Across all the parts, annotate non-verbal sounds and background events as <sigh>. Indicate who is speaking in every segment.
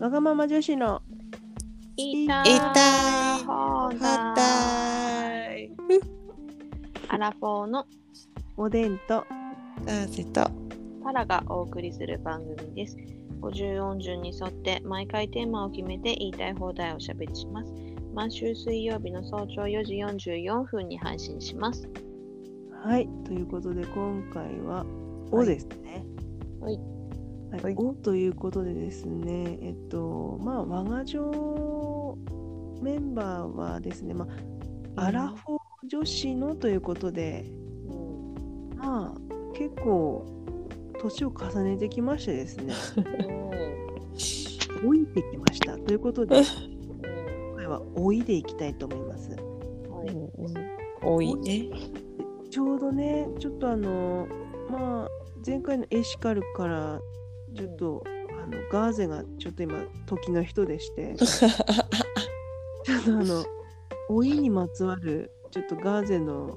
Speaker 1: わがまま女子の
Speaker 2: 言いた
Speaker 1: 言
Speaker 2: い
Speaker 3: たい
Speaker 2: 放
Speaker 3: は
Speaker 2: 題
Speaker 3: い。
Speaker 2: アラフォーの
Speaker 1: おでんと
Speaker 3: なぜと。
Speaker 2: パラがお送りする番組です。50音順に沿って毎回テーマを決めて言いたい放題をおしゃべりします。毎週水曜日の早朝4時44分に配信します。
Speaker 1: はいということで今回は「お」ですね。
Speaker 2: はい。
Speaker 1: はい。ということでですねえっとまあ我が女メンバーはですね、まあ、アラフォー女子のということで、まあ結構年を重ねてきましてですね老いてきましたということで今回は老いでいきたいと思います。
Speaker 2: はい。
Speaker 3: 多いね。
Speaker 1: ちょうどね、ちょっとあの、まあ、前回のエシカルから、ちょっと、あのガーゼがちょっと今、時の人でして、<laughs> ちょっとあの、老いにまつわる、ちょっとガーゼの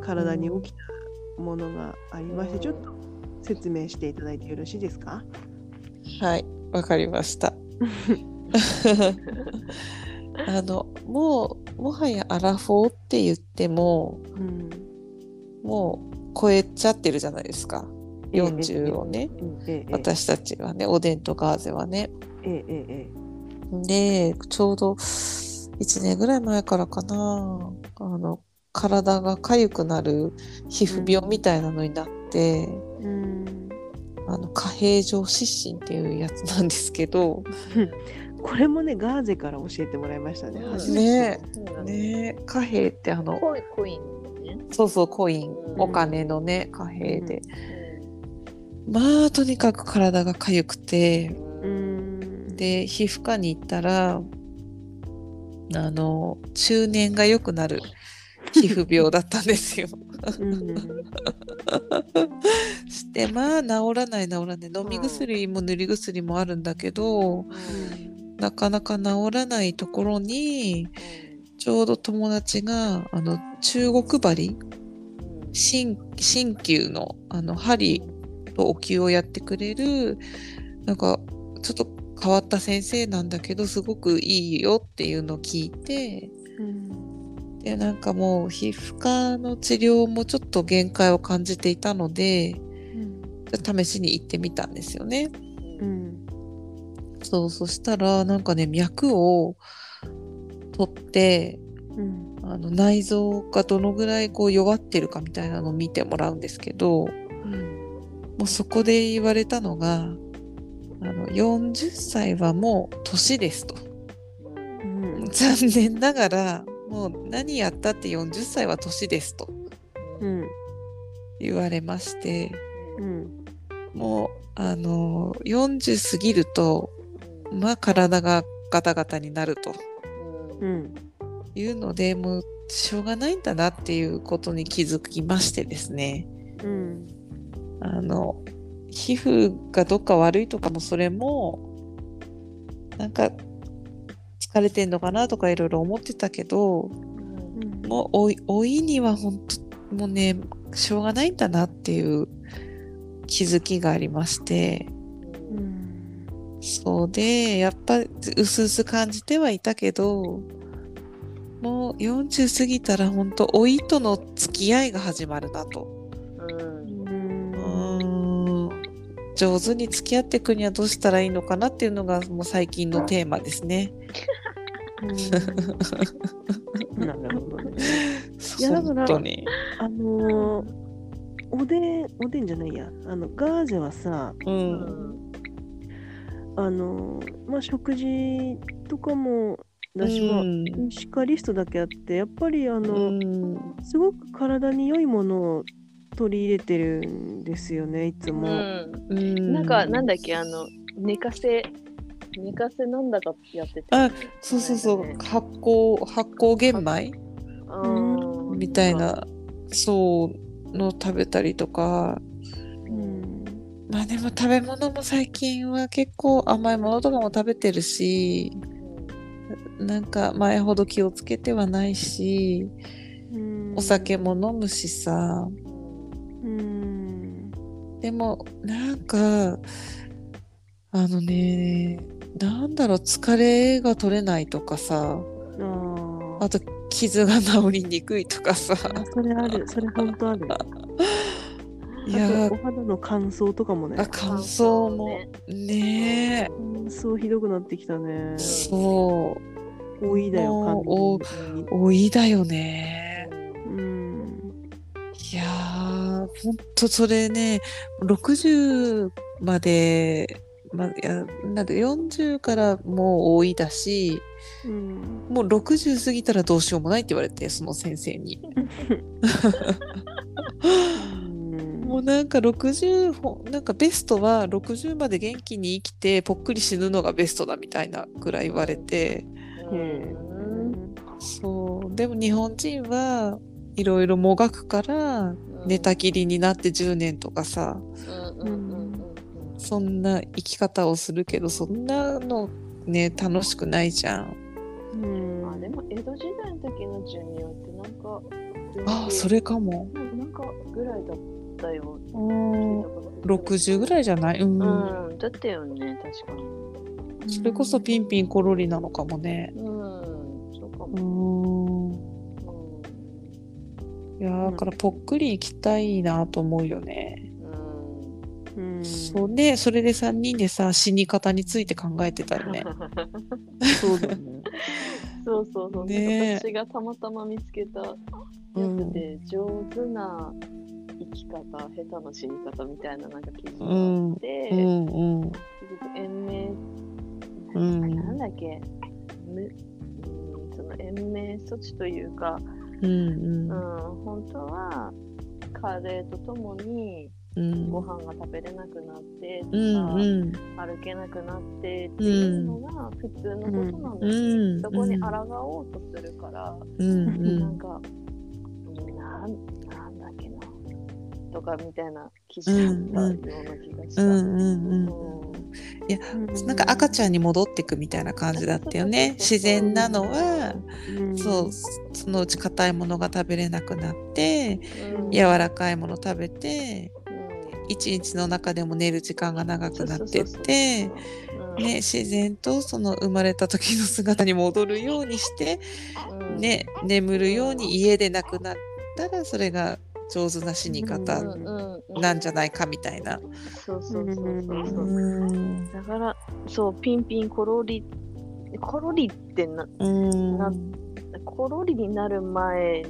Speaker 1: 体に起きたものがありまして、ちょっと説明していただいてよろしいですか？
Speaker 3: はい、わかりました。<laughs> あの、もう、もはやアラフォーって言っても、
Speaker 1: うん。
Speaker 3: もう超えちゃってるじゃないですか。40をね。
Speaker 1: ええ、
Speaker 3: 私たちはね、おでんとガーゼはね。
Speaker 1: ええ、ええ、
Speaker 3: で、ちょうど1年ぐらい前からかな、あの、体が痒くなる皮膚病みたいなのになって、
Speaker 1: うん。
Speaker 3: あの、下平状湿疹っていうやつなんですけど、<laughs>
Speaker 1: これもね、ガーゼから教えてもらいましたね。
Speaker 2: うん
Speaker 1: 初めて
Speaker 3: ねね下平ってあの、
Speaker 2: コイコインね。
Speaker 3: そうそう、コイン、
Speaker 2: うん
Speaker 3: お金のね、貨幣で。
Speaker 2: う
Speaker 3: まあ、とにかく体が痒くて、
Speaker 1: うん。
Speaker 3: で、皮膚科に行ったら、あの、中年が良くなる皮膚病だったんですよ。
Speaker 1: うん。<laughs>
Speaker 3: して、まあ、治らない治らない。飲み薬も塗り薬もあるんだけど、なかなか治らないところに、ちょうど友達が、あの、中国針？鍼鍼灸のあの針とお灸をやってくれるなんかちょっと変わった先生なんだけどすごくいいよっていうのを聞いて
Speaker 1: うん。
Speaker 3: でなんかもう皮膚科の治療もちょっと限界を感じていたのでじゃあ試しに行ってみたんですよね。
Speaker 1: うん。
Speaker 3: そうそしたらなんかね脈を取って
Speaker 1: うん。
Speaker 3: あの内臓がどのぐらいこう弱ってるかみたいなのを見てもらうんですけど、もうそこで言われたのが、あの、40歳はもう年ですと。
Speaker 1: うん。
Speaker 3: 残念ながら、もう何やったって40歳は年ですと
Speaker 1: うん。
Speaker 3: 言われまして、
Speaker 1: うん。
Speaker 3: もう、あの、40過ぎると、まあ体がガタガタになると
Speaker 1: うん。
Speaker 3: いうので、もうしょうがないんだなっていうことに気づきましてですね。
Speaker 1: うん。
Speaker 3: あの、皮膚がどっか悪いとかもそれも、なんか、疲れてんのかなとかいろいろ思ってたけど、もう老い、老いには本当もうね、しょうがないんだなっていう気づきがありまして、
Speaker 1: うん。
Speaker 3: そうで、やっぱ、うすうす感じてはいたけど、もう40過ぎたら本当老いとの付き合いが始まるなと。上手に付き合っていくにはどうしたらいいのかなっていうのがもう最近のテーマですね。
Speaker 1: なるほどね。<laughs> いやだから
Speaker 3: 本当に。
Speaker 1: あのー、おでん、おでんじゃないや。あの、ガーゼはさ、
Speaker 3: うん。
Speaker 1: あのー、まあ、食事とかもだし、まあ、
Speaker 3: うん
Speaker 1: シカリストだけあって、やっぱりあ
Speaker 3: う
Speaker 1: の、
Speaker 3: ん
Speaker 1: すごく体に良いものを取り入れてるんですよね、いつも。
Speaker 3: うん。
Speaker 2: なんか、なんだっけ、あの、寝かせ、寝かせなんだかやってて。
Speaker 3: あそうそうそう、発酵発酵玄米？
Speaker 2: うん。
Speaker 3: みたいなそうの食べたりとか。
Speaker 1: うん。
Speaker 3: まあでも食べ物も最近は結構甘いものとかも食べてるしなんか前ほど気をつけてはないし
Speaker 1: うん。
Speaker 3: お酒も飲むしさ。
Speaker 1: うん。
Speaker 3: でもなんかあのねなんだろう疲れが取れないとかさ
Speaker 1: あ
Speaker 3: あと傷が治りにくいとかさ。
Speaker 1: あそれある。それ本当ある。<laughs>
Speaker 3: いや
Speaker 1: お肌の乾燥とかもね。
Speaker 3: あ乾燥も。ね
Speaker 1: 乾燥ひどくなってきたね。
Speaker 3: えそ
Speaker 1: 多いだよ
Speaker 3: 多いだよねーほんとそれね60までまあ、いやなんで40からもう多いだし
Speaker 1: うん。
Speaker 3: もう60過ぎたらどうしようもないって言われてその先生に。もうなんか60ほなんかベストは60まで元気に生きてぽっくり死ぬのがベストだみたいなぐらい言われて。
Speaker 2: うん
Speaker 3: そう。でも日本人はいろいろもがくから寝たきりになって10年とかさ。そんな生き方をするけどそんなのね楽しくないじゃん。
Speaker 1: うん。
Speaker 2: まあでも江戸時代の時の寿命ってなんか
Speaker 3: あそれかも。
Speaker 2: なんかぐらいだったよ。
Speaker 3: うん60ぐらいじゃない、うん。
Speaker 2: うん。だったよね確かに。
Speaker 3: それこそピンピンコロリなのかもね。
Speaker 2: うん。そうか
Speaker 3: う
Speaker 2: も、
Speaker 3: んいやーだからぽっくり行きたいなと思うよね。
Speaker 2: うん。
Speaker 1: うん
Speaker 3: そうねそれで3人でさ死に方について考えてたよね。<laughs>
Speaker 1: そうだよね。
Speaker 2: そうそうそう、
Speaker 3: ねえ。
Speaker 2: 私がたまたま見つけたやつで、上手な生き方下手な死に方みたいななんか記事があって、
Speaker 3: うん。うん
Speaker 2: 結局延命、
Speaker 3: うん。
Speaker 2: なんだっけ？むうんその延命措置というか、
Speaker 3: うん
Speaker 2: うん、本当は加齢とともに
Speaker 3: うん
Speaker 2: ご飯が食べれなくなってとか、
Speaker 3: うんうん。
Speaker 2: 歩けなくなってっていうのが普通のことなんだけど、
Speaker 3: うん。
Speaker 2: そこに抗おうとするから、
Speaker 3: うんうん。
Speaker 2: なんか、なんだっけなとかみたいな記事だったような気がした。
Speaker 3: うんうんうん。
Speaker 2: うん
Speaker 3: なんか赤ちゃんに戻ってくみたいな感じだったよね。自然なのは、
Speaker 1: うん。
Speaker 3: そう、そのうち硬いものが食べれなくなって、
Speaker 2: うん。
Speaker 3: 柔らかいもの食べて、一日の中でも寝る時間が長くなってって、ね、自然とその生まれた時の姿に戻るようにして、
Speaker 2: うん、
Speaker 3: ね、眠るように家で亡くなったら、それが上手な死に方なんじゃないかみたいな。
Speaker 2: そうそうそうそう。だから、そう、ピンピンコロリ、コロリってな、
Speaker 3: うん。
Speaker 2: なコロリになる前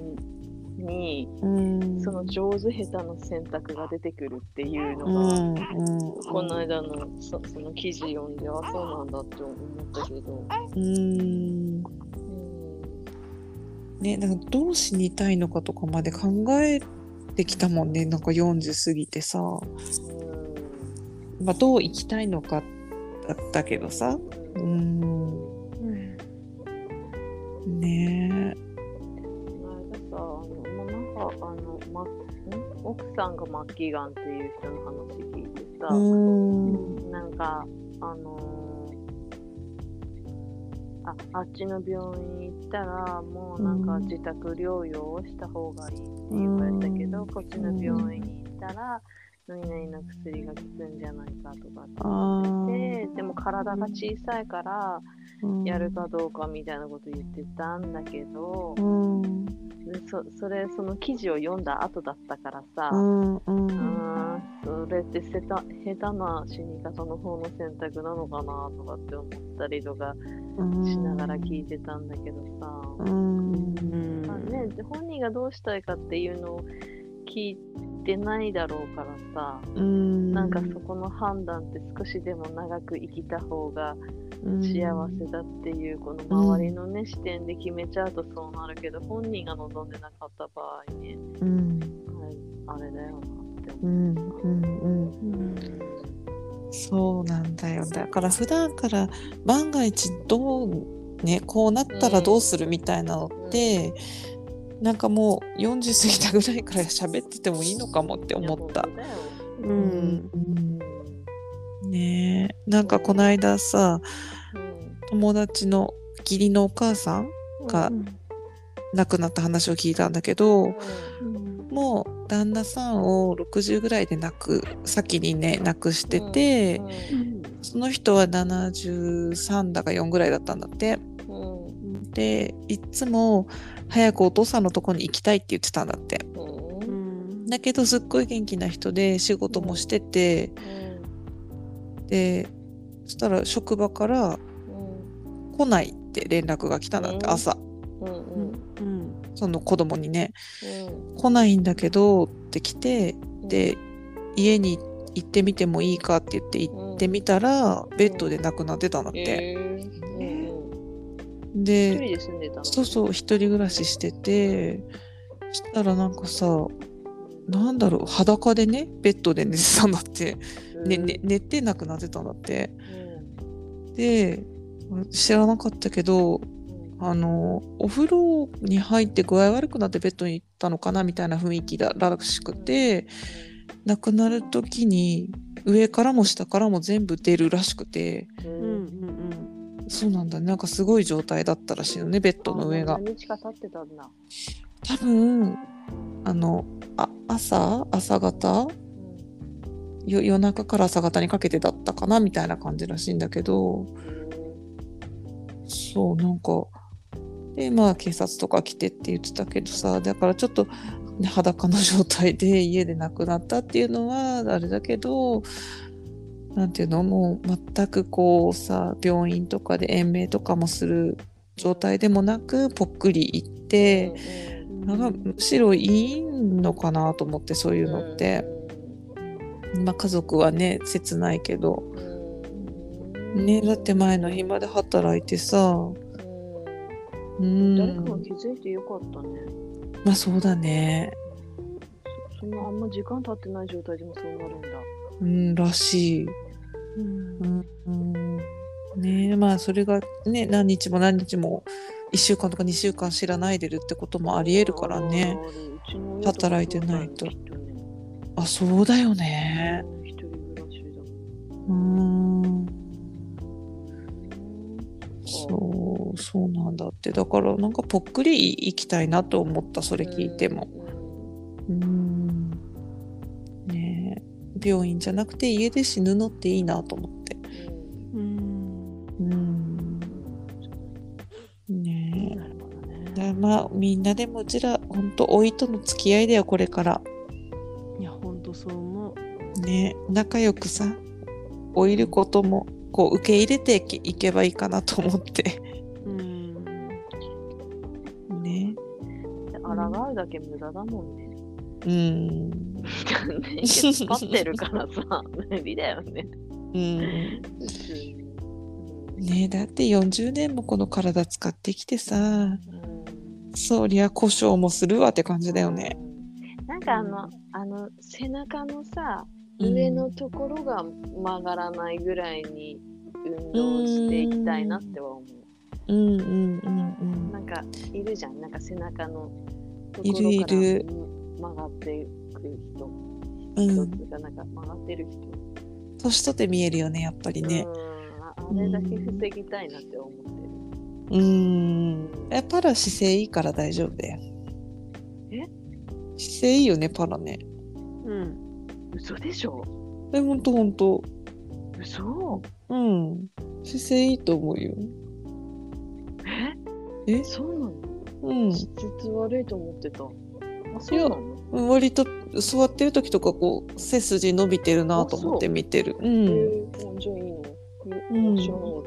Speaker 2: に、
Speaker 3: うん
Speaker 2: その上手下手の選択が出てくるっていうの
Speaker 3: う
Speaker 2: が、
Speaker 3: んうん
Speaker 2: この間のそその記事読んで、あ、そうなんだって思ったけど。
Speaker 3: うん
Speaker 2: うん
Speaker 3: ねなんかどう死にたいのかとかまで考えてきたもんね。なんか40過ぎてさ、まあ、どう生きたいのかだったけどさ。
Speaker 2: う
Speaker 3: ん。
Speaker 1: うん
Speaker 3: ね
Speaker 2: この間さ、あの、まあ、なんか、あの、ま、ん奥さんが末期がんっていう人の話聞いてさ、
Speaker 3: うん
Speaker 2: なんか、あのーあ、あっちの病院行ったら、もうなんか自宅療養をした方がいいって言われたけこっちの病院に行ったら、何々の薬が効くんじゃないかとかって
Speaker 3: あ
Speaker 2: 言ってでも体が小さいから、
Speaker 3: うん。
Speaker 2: やるかどうかみたいなこと言ってたんだけど
Speaker 3: う、ん。
Speaker 2: でそそれ、その記事を読んだ後だったからさ、
Speaker 3: うんうん。
Speaker 2: あーそれってせた下手な死に方の方の選択なのかなとかって思ったりとか
Speaker 3: うん
Speaker 2: しながら聞いてたんだけどさ、
Speaker 3: うん。
Speaker 1: うん。
Speaker 2: まあね、で本人がどうしたいかっていうのを聞いてないだろうからさ、
Speaker 3: うん。
Speaker 2: なんかそこの判断って少しでも長く生きた方が幸せだっていうこの周りのね、視点で決めちゃうとそうなるけど本人が望んでなかった場合ね
Speaker 3: うん。
Speaker 2: あれあれだよなって思
Speaker 3: う。ん。うん。うん。
Speaker 1: うん。
Speaker 3: そう。なんだよ。だから普段から万が一どうねこうなったらどうするみたいなのって、なんかもう40過ぎたぐらいから喋っててもいいのかもって
Speaker 2: う
Speaker 3: 思った。
Speaker 1: う
Speaker 3: うん。んねえ。なんかこの間さ
Speaker 2: うん
Speaker 3: 友達の義理のお母さんが亡くなった話を聞いたんだけど
Speaker 1: うん
Speaker 3: もう旦那さんを60ぐらいで亡く先にね亡くしてて、
Speaker 2: うん。
Speaker 1: うん。
Speaker 3: その人は73だか4ぐらいだったん。だって。
Speaker 2: うん
Speaker 3: でいっつも早くお父さんのとこに行きたいって言ってたんだって。
Speaker 2: うん
Speaker 1: うん。
Speaker 3: だけどすっごい元気な人で仕事もしてて、でそしたら職場から
Speaker 2: うん
Speaker 3: 来ないって連絡が来たんだって、
Speaker 2: うん。
Speaker 3: 朝。
Speaker 2: うんうん。
Speaker 1: うん。
Speaker 3: その子供にね。
Speaker 2: うん。
Speaker 3: 来ないんだけどって来てで家に行ってみてもいいかって言って行ってみたら、ベッドで亡くなってたんだって、
Speaker 2: えーうんうん一人
Speaker 3: で
Speaker 2: で住んでたの
Speaker 3: そうそう一人暮らししててそしたらなんかさなんだろう裸でねベッドで寝てたんだって、ねね、寝て亡くなってたんだって。で知らなかったけどあのお風呂に入って具合悪くなってベッドに行ったのかなみたいな雰囲気だらしくて亡くなる時に上からも下からも全部出るらしくて。
Speaker 2: う
Speaker 1: うんんうん
Speaker 3: そうなんだ。なんかすごい状態だったらしいよねベッドの上が。
Speaker 2: 何日か経ってたんだ。
Speaker 3: 多分あのあ朝朝方？よ夜中から朝方にかけてだったかな？みたいな感じらしいんだけど。そうなんかでまあ警察とか来てって言ってたけどさだからちょっと、ね、裸の状態で家で亡くなったっていうのはあれだけどなんていうの？もう全くこうさ病院とかで延命とかもする状態でもなくぽっくりいって、なんかむしろいいのかなと思ってそういうのって、まあ、家族はね切ないけど、ねだって前の日まで働いてさ。うん。
Speaker 2: 誰かが気づいてよかったね。
Speaker 3: まあそうだね。
Speaker 2: そのあんま時間経ってない状態でもそうなるんだ。
Speaker 3: うんらしい、
Speaker 1: うん。
Speaker 3: ねまあそれがね何日も何日も1週間とか2週間知らないでるってこともありえるからね。働いてないと。あそうだよね。
Speaker 2: うん。
Speaker 3: そうそうなんだって。だからなんかぽっくり行きたいなと思ったそれ聞いても病院じゃなくて家で死ぬのっていいなと思って。
Speaker 1: うん。
Speaker 3: うんねえ。
Speaker 1: なるほどね。
Speaker 3: まあみんなでもうちらほんと老いとの付き合いだよこれから。
Speaker 1: いやほんとそう思う。
Speaker 3: ね仲良くさ老いることもこう受け入れていけいけばいいかなと思って。
Speaker 1: うん。
Speaker 3: ね
Speaker 2: 抗うだけ無駄だもんね。
Speaker 3: うん。<laughs> <laughs>
Speaker 2: 立ってるからさ、無理だよね。
Speaker 3: うん。ねだって40年もこの体使ってきてさ。
Speaker 2: うん。
Speaker 3: そりゃ故障もするわって感じだよね。
Speaker 2: なんかあの、あの背中のさ、
Speaker 3: うん。
Speaker 2: 上のところが曲がらないぐらいに運動していきたいなっては思う。
Speaker 3: うん。うん。うん。
Speaker 2: なんかいるじゃん、なんか背中のとこ
Speaker 3: いるい
Speaker 2: ろから
Speaker 3: る
Speaker 2: 曲がっていく人、人っていうかなん。か曲がってる人。
Speaker 3: 年取って見えるよねやっぱりね。
Speaker 2: うん。ああれだけ防ぎたいなって思ってる。
Speaker 3: うん。えパラ姿勢いいから大丈夫だよ。
Speaker 2: え？
Speaker 3: 姿勢いいよねパラね。
Speaker 1: うん。
Speaker 2: 嘘でしょ？
Speaker 3: えほんとほんと。
Speaker 2: 嘘？
Speaker 3: うん。姿勢いいと思うよ。
Speaker 2: え？
Speaker 3: え？
Speaker 2: そうなの？
Speaker 3: うん。
Speaker 2: 質悪いと思ってた。あ、そうなの？
Speaker 3: 割と座ってる時とかこう背筋伸びてるなと思って見てるう
Speaker 2: え
Speaker 3: ん
Speaker 2: ー、じゃあいいの
Speaker 3: うん
Speaker 2: 知らなかっ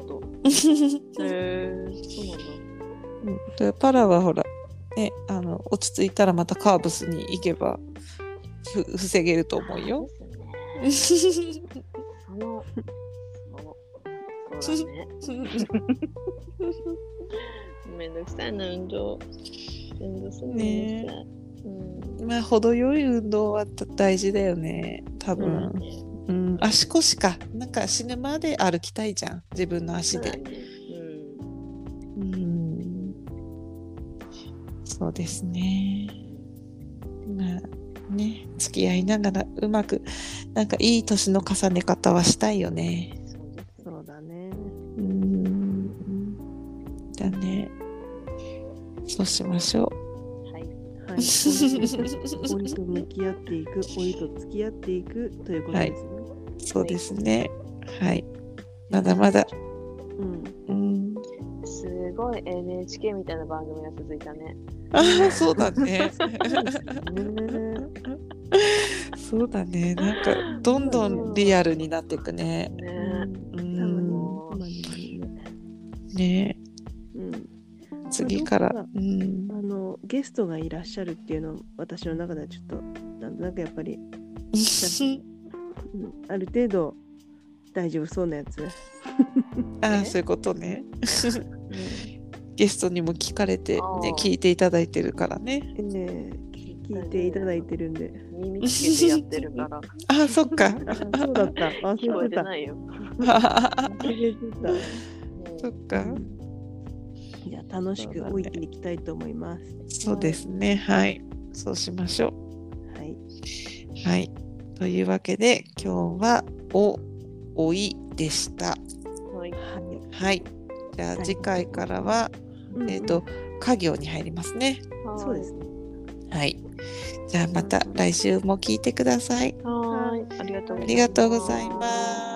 Speaker 2: た。<laughs> へえそうなんだ。
Speaker 3: でパラはほらねあの落ち着いたらまたカーブスに行けばふ防げると思うよ。
Speaker 2: その、そう、<laughs> だね。<laughs> めんどくさいな、運動。運動するのめんどくさい。うん。
Speaker 3: まあ程よい運動は大事だよね。多
Speaker 2: そうだ
Speaker 3: 分、
Speaker 2: ね。
Speaker 3: うん、足腰か。なんか死ぬまで歩きたいじゃん。自分の足で。
Speaker 2: そうん。
Speaker 3: うん。そうですね。まあね。付き合いながらうまくなんかいい年の重ね方はしたいよね。
Speaker 2: そう
Speaker 1: だね。
Speaker 3: うん。だね。そうしましょう。
Speaker 2: はい。
Speaker 1: はい、老いと向き合っていく、老いと付き合っていくということですよね。
Speaker 3: そうですね。はい。まだまだ。
Speaker 1: うん、
Speaker 3: うん。
Speaker 2: すごい NHK みたいな番組が続いたね。
Speaker 3: ああ、そうだね。
Speaker 1: ね
Speaker 3: そうだね。なんか、どんどんリアルになっていくね。
Speaker 2: ね
Speaker 3: う
Speaker 1: ね
Speaker 3: 次から。うん。
Speaker 1: あのゲストがいらっしゃるっていうの私の中ではちょっとなんとなくやっぱり、<laughs> うん、ある程度大丈夫そうなやつ、<laughs>
Speaker 3: ああ、そういうことね。
Speaker 1: ね
Speaker 3: ゲストにも聞かれて、ね聞いていただいてるからね。
Speaker 1: えー聞いていただいてるんで。
Speaker 2: 耳つけてやってるから <laughs>
Speaker 3: ああ、そっか。
Speaker 1: あそうだった。忘
Speaker 2: 聞こえ
Speaker 1: れてた。
Speaker 2: てないよ。
Speaker 1: 忘れてた。
Speaker 3: そっか。
Speaker 1: じゃあ楽しく置いていきたいと思います。
Speaker 3: そうですね。はい。そうしましょ
Speaker 1: はい。
Speaker 3: う。はい。というわけで、今日は、お、おいでした。
Speaker 2: はい。
Speaker 1: はい。
Speaker 3: はい。じゃあ次回からは、
Speaker 1: うん
Speaker 3: えっ、と、家業に入りますね。
Speaker 1: そうですね。
Speaker 3: はい。じゃあまた来週も聞いてください。
Speaker 2: はい。ありがとうございます。
Speaker 3: ありがとうございます。